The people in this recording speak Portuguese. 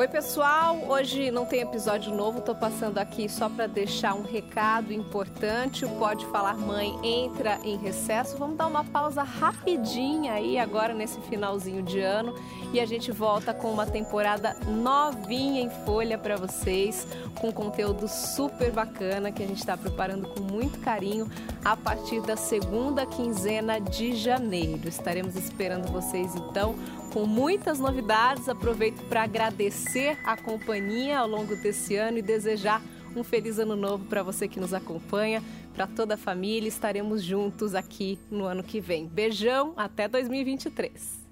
Oi, pessoal. Hoje não tem episódio novo, tô passando aqui só para deixar um recado importante. O Pode Falar Mãe entra em recesso. Vamos dar uma pausa rapidinha aí agora nesse finalzinho de ano e a gente volta com uma temporada novinha em folha para vocês, com conteúdo super bacana que a gente está preparando com muito carinho a partir da segunda quinzena de janeiro. Estaremos esperando vocês então com muitas novidades. Aproveito para agradecer a companhia ao longo desse ano e desejar um feliz ano novo para você que nos acompanha, para toda a família. Estaremos juntos aqui no ano que vem. Beijão, até 2023.